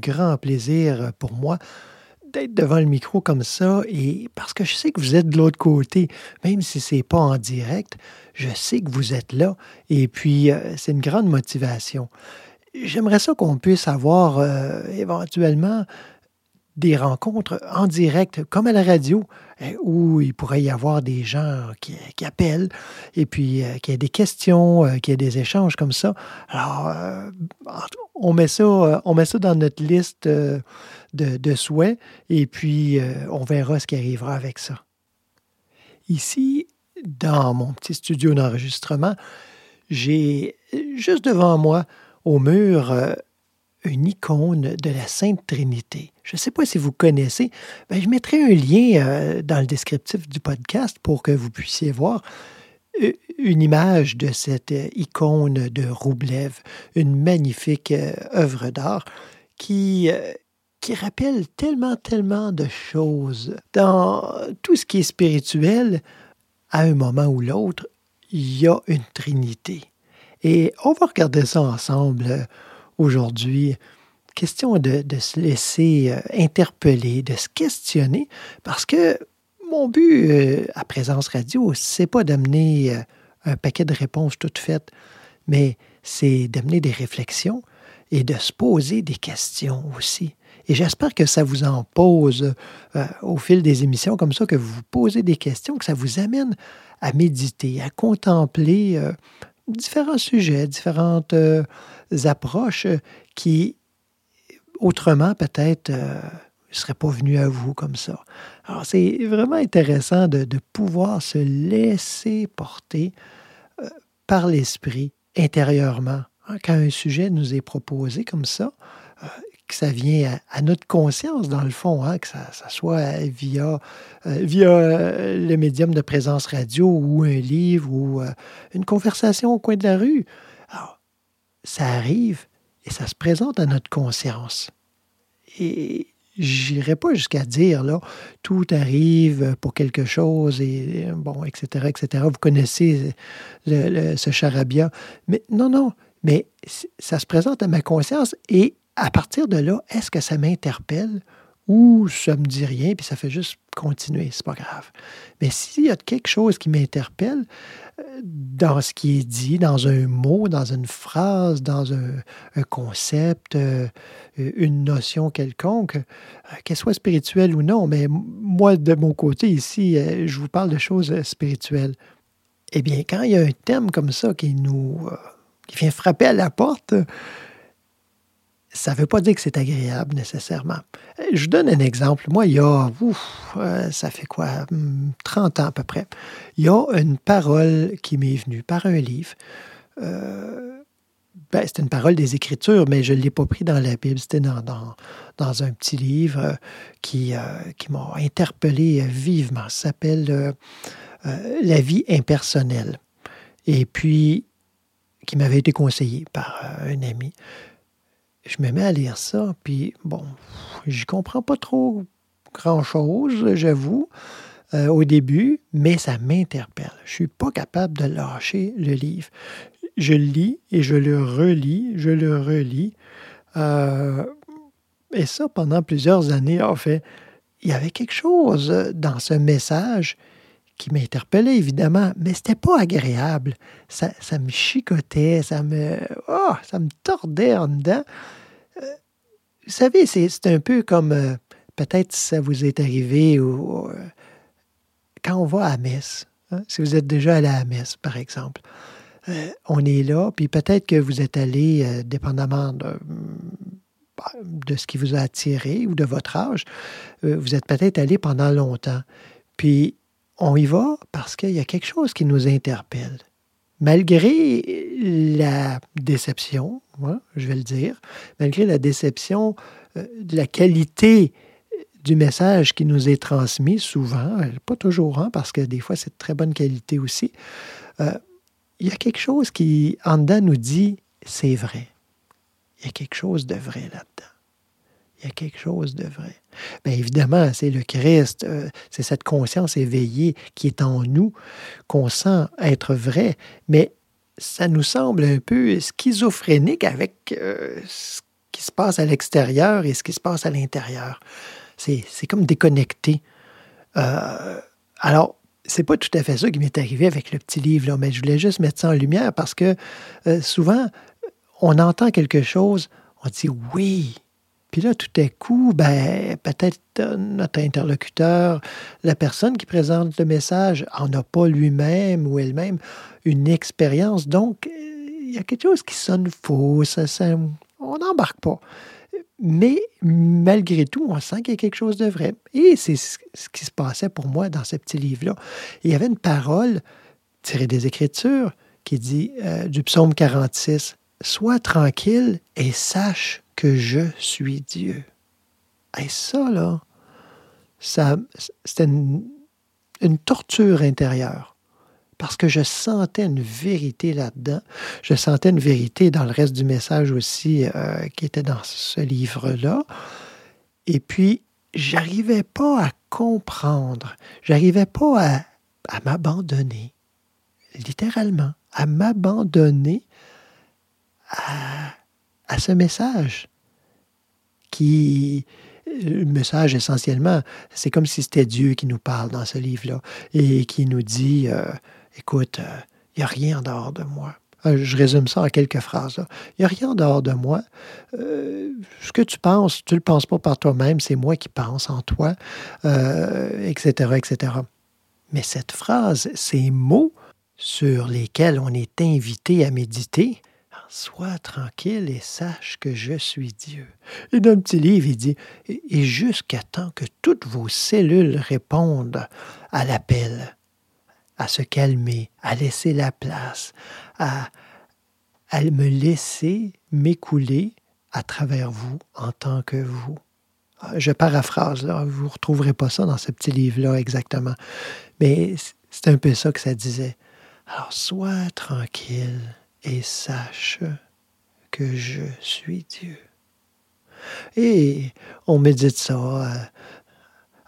Grand plaisir pour moi d'être devant le micro comme ça et parce que je sais que vous êtes de l'autre côté, même si c'est pas en direct, je sais que vous êtes là et puis euh, c'est une grande motivation. J'aimerais ça qu'on puisse avoir euh, éventuellement des rencontres en direct, comme à la radio, euh, où il pourrait y avoir des gens qui, appellent et puis euh, qu'il y ait des questions, euh, qu'il y ait des échanges comme ça. Alors, on met ça, euh, on met ça dans notre liste euh, de, souhaits et puis euh, on verra ce qui arrivera avec ça. Ici, dans mon petit studio d'enregistrement, j'ai juste devant moi, au mur, une icône de la Sainte Trinité. Je ne sais pas si vous connaissez, ben, je mettrai un lien dans le descriptif du podcast pour que vous puissiez voir une image de cette euh, icône de Roublev, une magnifique euh, œuvre d'art qui, euh, qui rappelle tellement, tellement de choses. Dans tout ce qui est spirituel, à un moment ou l'autre, il y a une Trinité. Et on va regarder ça ensemble aujourd'hui. Question de, de se laisser interpeller, de se questionner, parce que mon but euh, à Présence Radio, c'est pas d'amener euh, un paquet de réponses toutes faites, mais c'est d'amener des réflexions et de se poser des questions aussi. Et j'espère que ça vous en pose euh, au fil des émissions comme ça, que vous vous posez des questions, que ça vous amène à méditer, à contempler différents sujets, différentes approches qui, autrement, peut-être, ne seraient pas venues à vous comme ça. Alors, c'est vraiment intéressant de, de pouvoir se laisser porter euh, par l'esprit intérieurement. Hein, Quand un sujet nous est proposé comme ça, euh, que ça vient à, notre conscience, dans le fond, hein, que ça, ça soit via, euh, via le médium de présence radio ou un livre ou une conversation au coin de la rue. Alors, ça arrive et ça se présente à notre conscience. Et j'irai pas jusqu'à dire, là, tout arrive pour quelque chose et, bon, etc., etc. Vous connaissez le- ce charabia. Mais non, non, mais ça se présente à ma conscience et à partir de là, est-ce que ça m'interpelle ou ça me dit rien puis ça fait juste continuer, c'est pas grave. Mais s'il y a quelque chose qui m'interpelle euh, dans ce qui est dit, dans un mot, dans une phrase, dans un, concept, euh, une notion quelconque, euh, qu'elle soit spirituelle ou non, mais moi, de mon côté ici, je vous parle de choses spirituelles. Eh bien, quand il y a un thème comme ça qui nous qui vient frapper à la porte, ça ne veut pas dire que c'est agréable nécessairement. Euh, Je donne un exemple. Moi, il y a, euh, ça fait quoi, hum, 30 ans à peu près, il y a une parole qui m'est venue par un livre. Euh, ben, c'était une parole des Écritures, mais je ne l'ai pas pris dans la Bible. C'était dans, dans, un petit livre euh, qui, qui m'a interpellé vivement. Ça s'appelle La vie impersonnelle. Et puis, qui m'avait été conseillé par un ami. Je me mets à lire ça, puis bon, j'y comprends pas trop grand-chose, j'avoue, euh, au début, mais ça m'interpelle. Je suis pas capable de lâcher le livre. Je lis et je le relis, je le relis. Euh, et ça pendant plusieurs années, en fait. Il y avait quelque chose dans ce message qui m'interpellait évidemment, mais c'était pas agréable. Ça, ça, me chicotait, ça me, oh, ça me tordait en dedans. Euh, vous savez, c'est un peu comme, euh, peut-être ça vous est arrivé ou, euh, quand on va à la messe. Hein, si vous êtes déjà allé à la messe, par exemple. on est là, puis peut-être que vous êtes allé, dépendamment de, de ce qui vous a attiré ou de votre âge, vous êtes peut-être allé pendant longtemps. Puis on y va parce qu'il y a quelque chose qui nous interpelle. Malgré la déception, je vais le dire, malgré la déception euh, de la qualité du message qui nous est transmis souvent, pas toujours, hein, parce que des fois c'est de très bonne qualité aussi, euh, il y a quelque chose qui, en dedans, nous dit c'est vrai. Il y a quelque chose de vrai là-dedans il y a quelque chose de vrai. Bien évidemment, c'est le Christ, euh, c'est cette conscience éveillée qui est en nous, qu'on sent être vrai, mais ça nous semble un peu schizophrénique avec euh, ce qui se passe à l'extérieur et ce qui se passe à l'intérieur. C'est, comme déconnecté. Euh, alors, c'est pas tout à fait ça qui m'est arrivé avec le petit livre, mais je voulais juste mettre ça en lumière parce que souvent, on entend quelque chose, on dit oui, puis là, tout à coup, ben, peut-être euh, notre interlocuteur, la personne qui présente le message, en a pas lui-même ou elle-même une expérience. Donc, il y a quelque chose qui sonne faux. Ça, on n'embarque pas. Mais malgré tout, on sent qu'il y a quelque chose de vrai. Et c'est ce qui se passait pour moi dans ce petit livre-là. Il y avait une parole tirée des Écritures qui dit euh, du psaume 46 Sois tranquille et sache que je suis Dieu. Et ça, là, ça, c'était une, torture intérieure. Parce que je sentais une vérité là-dedans. Je sentais une vérité dans le reste du message aussi euh, qui était dans ce livre-là. Et puis, j'arrivais pas à comprendre. J'arrivais pas à, à m'abandonner. Littéralement, à m'abandonner à, ce message qui le message essentiellement, c'est comme si c'était Dieu qui nous parle dans ce livre-là et qui nous dit, euh, écoute, il euh, n'y a rien en dehors de moi. Euh, je résume ça en quelques phrases. Il n'y a rien en dehors de moi. ce que tu penses, tu ne le penses pas par toi-même, c'est moi qui pense en toi, etc., etc. Mais cette phrase, ces mots sur lesquels on est invité à méditer, Sois tranquille et sache que je suis Dieu. Et dans le petit livre, il dit Et jusqu'à temps que toutes vos cellules répondent à l'appel, à se calmer, à laisser la place, à, me laisser m'écouler à travers vous en tant que vous. Je paraphrase, là, vous ne retrouverez pas ça dans ce petit livre-là exactement. Mais c'est un peu ça que ça disait. Alors, sois tranquille et sache que je suis Dieu. Et on médite ça euh,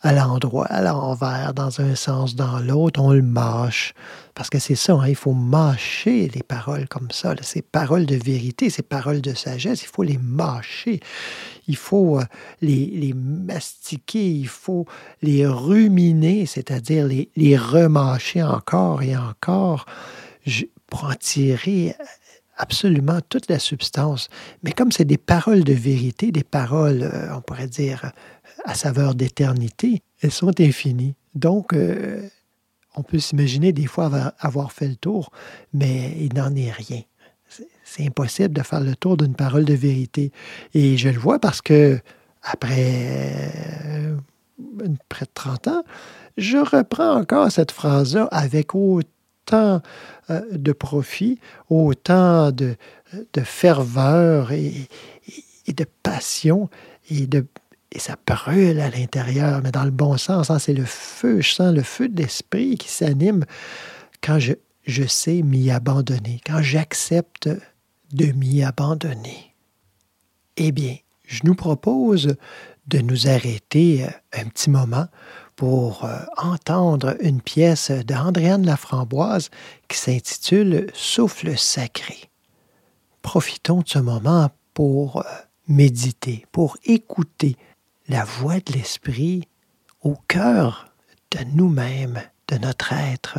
à l'endroit, à l'envers, dans un sens, dans l'autre, on le mâche. Parce que c'est ça, hein, il faut mâcher les paroles comme ça, ces paroles de vérité, ces paroles de sagesse, il faut les mâcher. Il faut euh, les, les, mastiquer, il faut les ruminer, c'est-à-dire les, les remâcher encore et encore pour en tirer absolument toute la substance. Mais comme c'est des paroles de vérité, des paroles, euh, on pourrait dire, à saveur d'éternité, elles sont infinies. Donc, euh, on peut s'imaginer des fois avoir fait le tour, mais il n'en est rien. C'est impossible de faire le tour d'une parole de vérité. Et je le vois parce que, après euh, près de 30 ans, je reprends encore cette phrase-là avec autant autant euh, de profit, autant de, de ferveur et, de passion et, de, et ça brûle à l'intérieur, mais dans le bon sens. Hein, c'est le feu, je sens le feu de l'esprit qui s'anime quand je, je sais m'y abandonner, quand j'accepte de m'y abandonner. Eh bien, je nous propose de nous arrêter euh, un petit moment pour euh, entendre une pièce d'Andréane Laframboise qui s'intitule Souffle sacré. Profitons de ce moment pour euh, méditer, pour écouter la voix de l'Esprit au cœur de nous-mêmes, de notre être.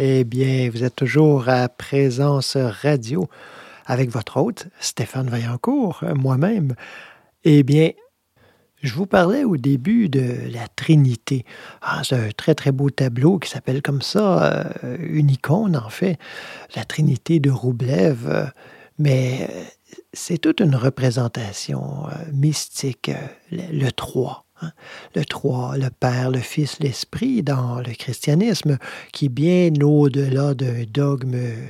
Eh bien, vous êtes toujours à Présence Radio avec votre hôte, Stéphane Vaillancourt, moi-même. Eh bien, je vous parlais au début de la Trinité. Ah, c'est un très, très beau tableau qui s'appelle comme ça, euh, une icône en fait, la Trinité de Roublev. mais c'est toute une représentation euh, mystique, le, le 3. Hein? Le trois, le Père, le Fils, l'Esprit dans le christianisme, qui est bien au-delà d'un dogme euh,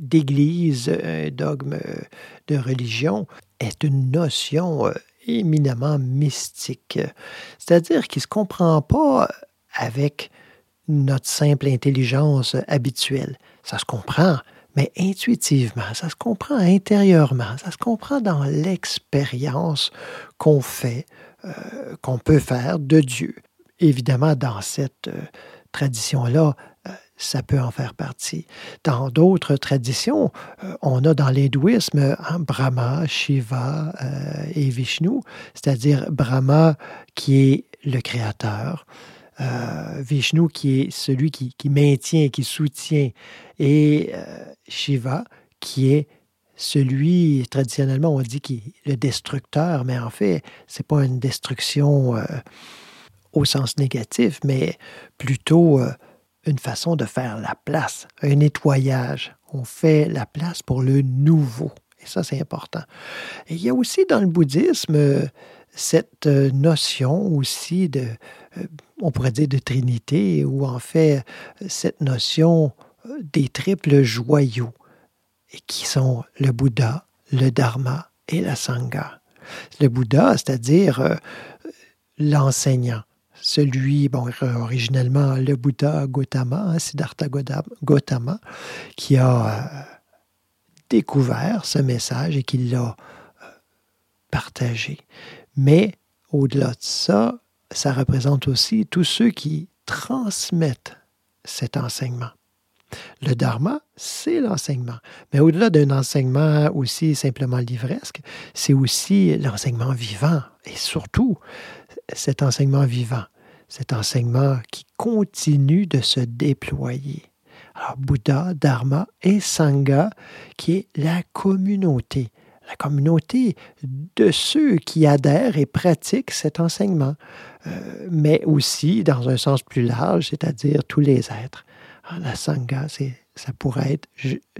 d'Église, un dogme de religion, est une notion euh, éminemment mystique. C'est-à-dire qu'il ne se comprend pas avec notre simple intelligence habituelle. Ça se comprend, mais intuitivement, ça se comprend intérieurement, ça se comprend dans l'expérience qu'on fait euh, qu'on peut faire de Dieu. Évidemment, dans cette euh, tradition-là, euh, ça peut en faire partie. Dans d'autres traditions, on a dans l'hindouisme hein, Brahma, Shiva et Vishnu, c'est-à-dire Brahma qui est le créateur, Vishnu qui est celui qui, qui, maintient, qui soutient, et Shiva qui est celui, traditionnellement, on dit est le destructeur, mais en fait, ce n'est pas une destruction euh, au sens négatif, mais plutôt euh, une façon de faire la place, un nettoyage. On fait la place pour le nouveau. Et ça, c'est important. Et il y a aussi dans le bouddhisme euh, cette notion aussi de, on pourrait dire, de trinité, ou en fait, cette notion des triples joyaux et qui sont le Bouddha, le Dharma et la Sangha. Le Bouddha, c'est-à-dire euh, l'enseignant, celui, bon, originellement le Bouddha Gautama, hein, Siddhartha Gautama, qui a euh, découvert ce message et qui l'a euh, partagé. Mais au-delà de ça, ça représente aussi tous ceux qui transmettent cet enseignement. Le dharma, c'est l'enseignement. Mais au-delà d'un enseignement aussi simplement livresque, c'est aussi l'enseignement vivant. Et surtout, cet enseignement vivant, cet enseignement qui continue de se déployer. Alors, Bouddha, Dharma et Sangha, qui est la communauté. La communauté de ceux qui adhèrent et pratiquent cet enseignement, euh, mais aussi dans un sens plus large, c'est-à-dire tous les êtres. La Sangha, ça pourrait être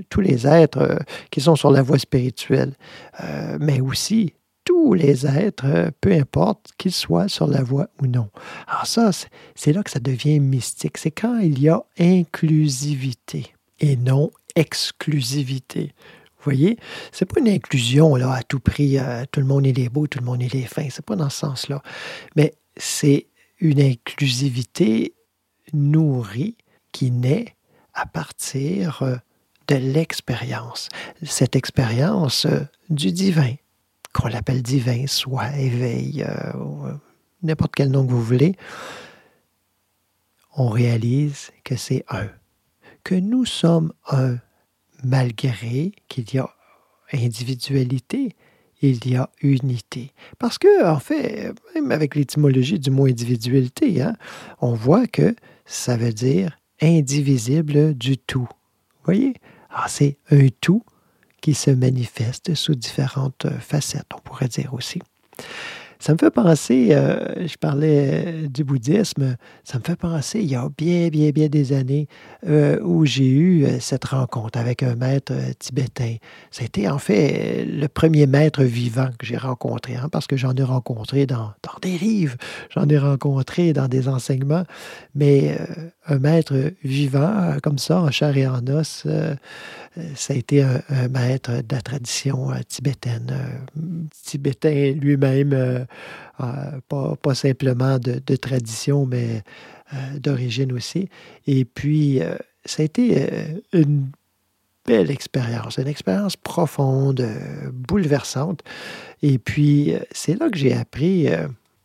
tous les êtres euh, qui sont sur la voie spirituelle, euh, mais aussi tous les êtres, euh, peu importe qu'ils soient sur la voie ou non. Alors ça, c'est là que ça devient mystique. C'est quand il y a inclusivité et non exclusivité. Vous voyez, c'est pas une inclusion là à tout prix, tout le monde est beau, tout le monde est fin. C'est pas dans ce sens-là, mais c'est une inclusivité nourrie qui naît à partir euh, de l'expérience. Cette expérience euh, du divin, qu'on l'appelle divin, soit éveil, euh, n'importe quel nom que vous voulez, on réalise que c'est un, que nous sommes un, malgré qu'il y a individualité, il y a unité. Parce que, en fait, même avec l'étymologie du mot individualité, hein, on voit que ça veut dire indivisible du tout. Vous voyez? Alors, c'est un tout qui se manifeste sous différentes facettes, on pourrait dire aussi. Ça me fait penser, euh, je parlais euh, du bouddhisme, ça me fait penser, il y a bien, bien, bien des années, euh, où j'ai eu cette rencontre avec un maître tibétain. C'était en fait le premier maître vivant que j'ai rencontré, hein, parce que j'en ai rencontré dans, dans des livres, j'en ai rencontré dans des enseignements, mais un maître vivant, comme ça, en chair et en os, ça a été un, maître de la tradition tibétaine, tibétain lui-même pas, simplement de, tradition, mais euh, d'origine aussi. Et puis, euh, ça a été euh, une belle expérience, une expérience profonde, bouleversante. Et puis, c'est là que j'ai appris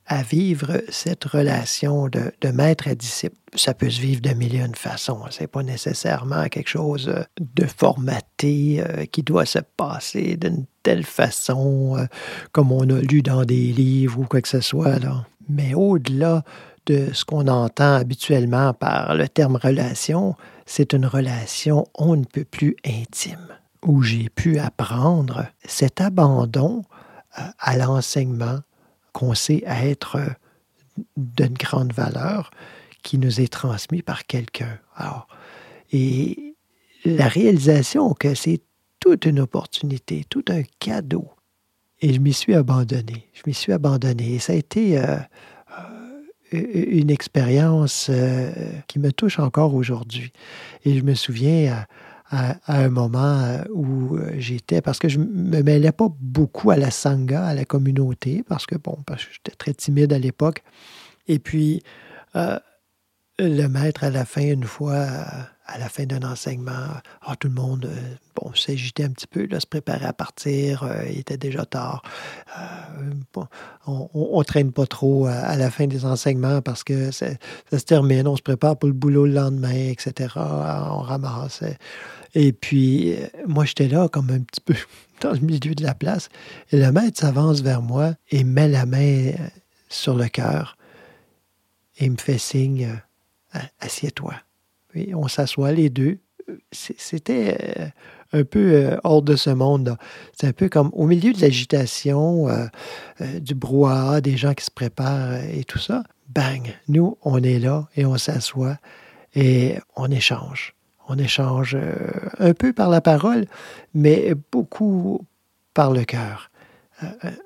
à vivre cette relation de, maître à disciple. Ça peut se vivre de mille une façons. C'est pas nécessairement quelque chose de formaté qui doit se passer d'une telle façon, euh, comme on a lu dans des livres ou quoi que ce soit. Mais au-delà de ce qu'on entend habituellement par le terme relation, c'est une relation on ne peut plus intime, où j'ai pu apprendre cet abandon euh, à l'enseignement qu'on sait être euh, d'une grande valeur qui nous est transmis par quelqu'un. Alors, et la réalisation que c'est toute une opportunité, tout un cadeau. Et je m'y suis abandonné. Je m'y suis abandonné. Et ça a été euh, une expérience qui me touche encore aujourd'hui. Et je me souviens à, un moment où j'étais, parce que je me mêlais pas beaucoup à la sangha, à la communauté, parce que, bon, parce que j'étais très timide à l'époque. Et puis, le maître, à la fin, une fois, à la fin d'un enseignement, ah, tout le monde euh, bon, s'agitait un petit peu, là, se préparait à partir, euh, il était déjà tard. Euh, on ne traîne pas trop à, la fin des enseignements parce que ça se termine, on se prépare pour le boulot le lendemain, etc. On ramasse. Et puis, moi, j'étais là comme un petit peu dans le milieu de la place. Et le maître s'avance vers moi et met la main sur le cœur et me fait signe, assieds-toi on s'assoit les deux. C'était euh, un peu euh, hors de ce monde. C'est un peu comme au milieu de l'agitation, euh, du brouhaha, des gens qui se préparent et tout ça. Bang, nous, on est là et on s'assoit et on échange. On échange un peu par la parole, mais beaucoup par le cœur.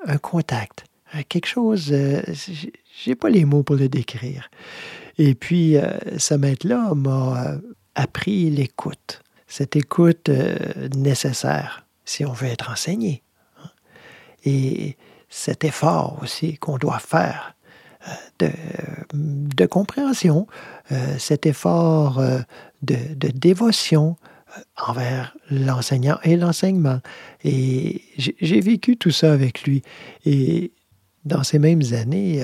un contact, quelque chose, j'ai pas les mots pour le décrire. Et puis, euh, ce maître-là m'a euh, appris l'écoute, cette écoute euh, nécessaire si on veut être enseigné. Hein. Et cet effort aussi qu'on doit faire de, compréhension, cet effort de, de dévotion envers l'enseignant et l'enseignement. Et j'ai vécu tout ça avec lui. Et dans ces mêmes années,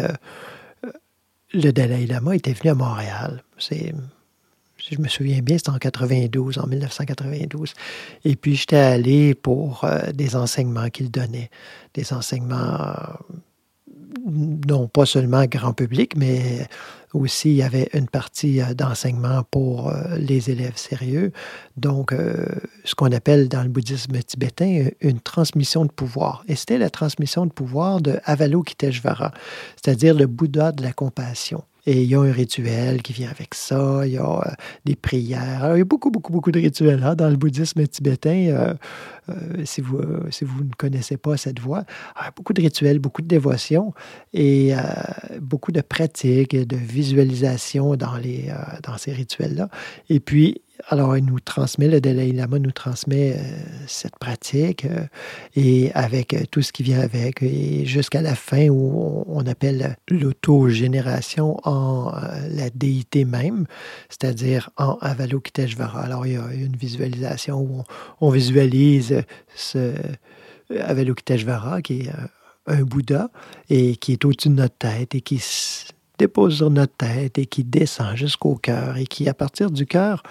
le Dalai Lama était venu à Montréal. C'est, si je me souviens bien, c'était en 92, en 1992. Et puis, j'étais allé pour euh, des enseignements qu'il donnait, des enseignements euh, non pas seulement grand public, mais aussi il y avait une partie euh, d'enseignement pour euh, les élèves sérieux. Donc, euh, ce qu'on appelle dans le bouddhisme tibétain une transmission de pouvoir. Et c'était la transmission de pouvoir de Avalokiteshvara, c'est-à-dire le Bouddha de la compassion. Et il y a un rituel qui vient avec ça, il y a euh, des prières. il y a beaucoup, beaucoup, beaucoup de rituels hein, dans le bouddhisme tibétain. Euh, euh, si, vous, si vous ne connaissez pas cette voie, beaucoup de rituels, beaucoup de dévotions et beaucoup de pratiques, de visualisation dans, les, dans ces rituels-là. Et puis, alors, il nous transmet, le Dalai Lama nous transmet euh, cette pratique euh, et avec euh, tout ce qui vient avec, et jusqu'à la fin où on, appelle l'autogénération en la déité même, c'est-à-dire en Avalokiteshvara. Alors, il y a une visualisation où on, visualise ce Avalokiteshvara qui est un Bouddha et qui est au-dessus de notre tête et qui dépose sur notre tête et qui descend jusqu'au cœur et qui, à partir du cœur,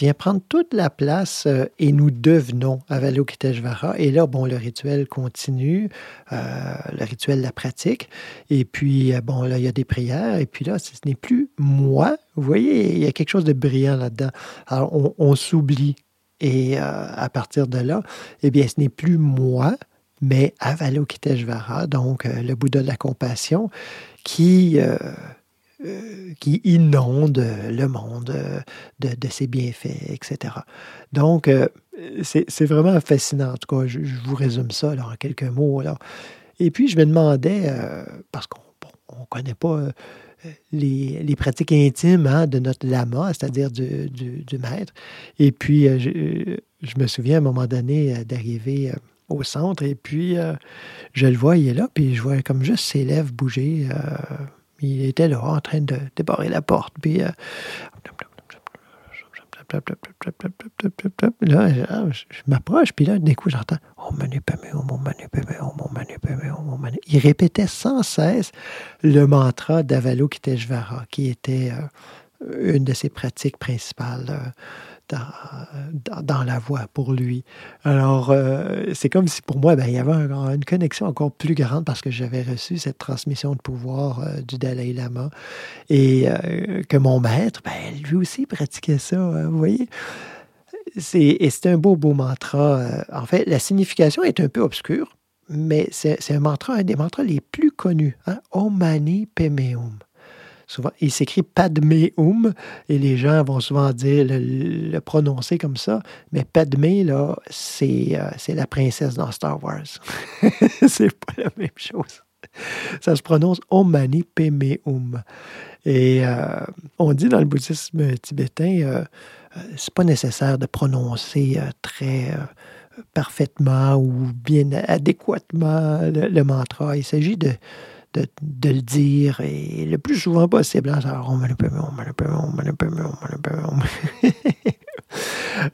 vient prendre toute la place euh, et nous devenons Avalokiteshvara. Et là, bon, le rituel continue, euh, le rituel, la pratique. Et puis, euh, bon, là, il y a des prières. Et puis là, ce n'est plus moi. Vous voyez, il y a quelque chose de brillant là-dedans. Alors, on, s'oublie. Et à partir de là, eh bien, ce n'est plus moi, mais Avalokiteshvara, donc le Bouddha de la compassion, qui euh, qui inonde le monde de, ses bienfaits, etc. Donc, euh, c'est vraiment fascinant. En tout cas, je, vous résume ça en quelques mots. Et puis, je me demandais, euh, parce qu'on ne connaît pas les, pratiques intimes hein, de notre lama, c'est-à-dire du, maître. Et puis, je, je, me souviens à un moment donné d'arriver au centre, et puis je le vois, il est là, puis je vois comme juste ses lèvres bouger il était là en train de débarrer la porte. Puis, là, je, m'approche, puis là, d'un coup, j'entends Oh, manu oh, mon manu oh, mon manu oh, mon manu. Il répétait sans cesse le mantra d'Avalokiteshvara, qui était une de ses pratiques principales dans, la voix pour lui. Alors, euh, c'est comme si pour moi, ben, il y avait une connexion encore plus grande parce que j'avais reçu cette transmission de pouvoir euh, du Dalai Lama et euh, que mon maître, ben, lui aussi pratiquait ça, hein, vous voyez. Et c'est un beau, beau mantra. En fait, la signification est un peu obscure, mais c'est un mantra, un des mantras les plus connus. Hein? Om Il s'écrit Padmeum et les gens vont souvent dire le, prononcer comme ça, mais Padmé, là, c'est euh, la princesse dans Star Wars. c'est pas la même chose. Ça se prononce Om Mani Padme Et euh, on dit dans le bouddhisme tibétain, euh, c'est pas nécessaire de prononcer très parfaitement ou bien adéquatement le mantra. Il s'agit de de, le dire et le plus souvent possible.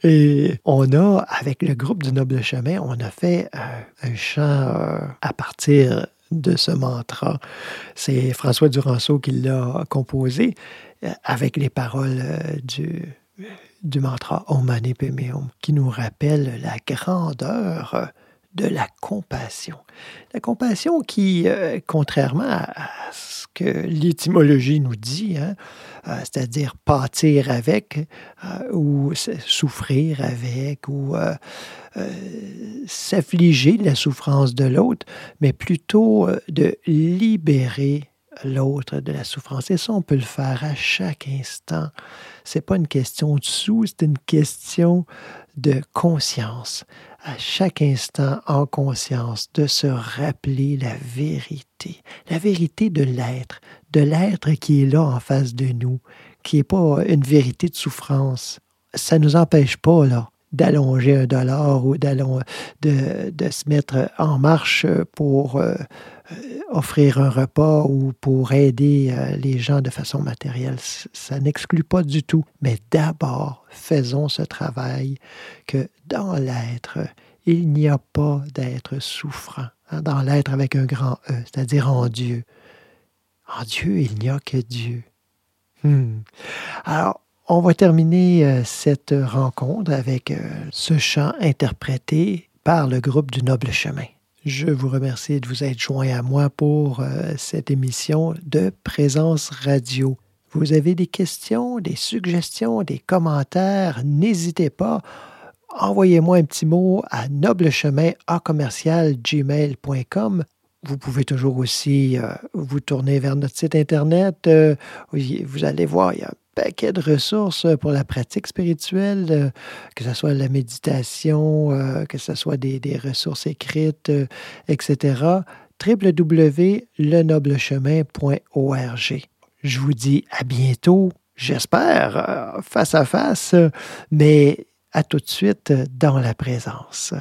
Et on a, avec le groupe du Noble Chemin, on a fait euh, un chant euh, à partir de ce mantra. C'est François Duranceau qui l'a composé euh, avec les paroles du, du mantra Om Mani qui nous rappelle la grandeur de la compassion. La compassion qui, euh, contrairement à, ce que l'étymologie nous dit, hein, euh, c'est-à-dire pâtir avec euh, ou souffrir avec ou s'affliger de la souffrance de l'autre, mais plutôt de libérer l'autre de la souffrance. Et ça, on peut le faire à chaque instant. C'est pas une question de sous, c'est une question de conscience à chaque instant en conscience de se rappeler la vérité, la vérité de l'être, de l'être qui est là en face de nous, qui n'est pas une vérité de souffrance. Ça ne nous empêche pas, là, d'allonger un dollar ou de, de, se mettre en marche pour euh, offrir un repas ou pour aider euh, les gens de façon matérielle. Ça n'exclut pas du tout. Mais d'abord, faisons ce travail que dans l'être, il n'y a pas d'être souffrant. Hein, dans l'être avec un grand E, c'est-à-dire en Dieu. En Dieu, il n'y a que Dieu. Hmm. Alors, on va terminer euh, cette rencontre avec euh, ce chant interprété par le groupe du Noble Chemin. Je vous remercie de vous être joint à moi pour euh, cette émission de Présence Radio. Vous avez des questions, des suggestions, des commentaires, n'hésitez pas. Envoyez-moi un petit mot à noblechemin Vous pouvez toujours aussi vous tourner vers notre site Internet. Vous allez voir, il y a paquet de ressources pour la pratique spirituelle, euh, que ce soit la méditation, euh, que ce soit des, ressources écrites, euh, etc. www.lenoblechemin.org. Je vous dis à bientôt, j'espère, face à face, mais à tout de suite dans la présence.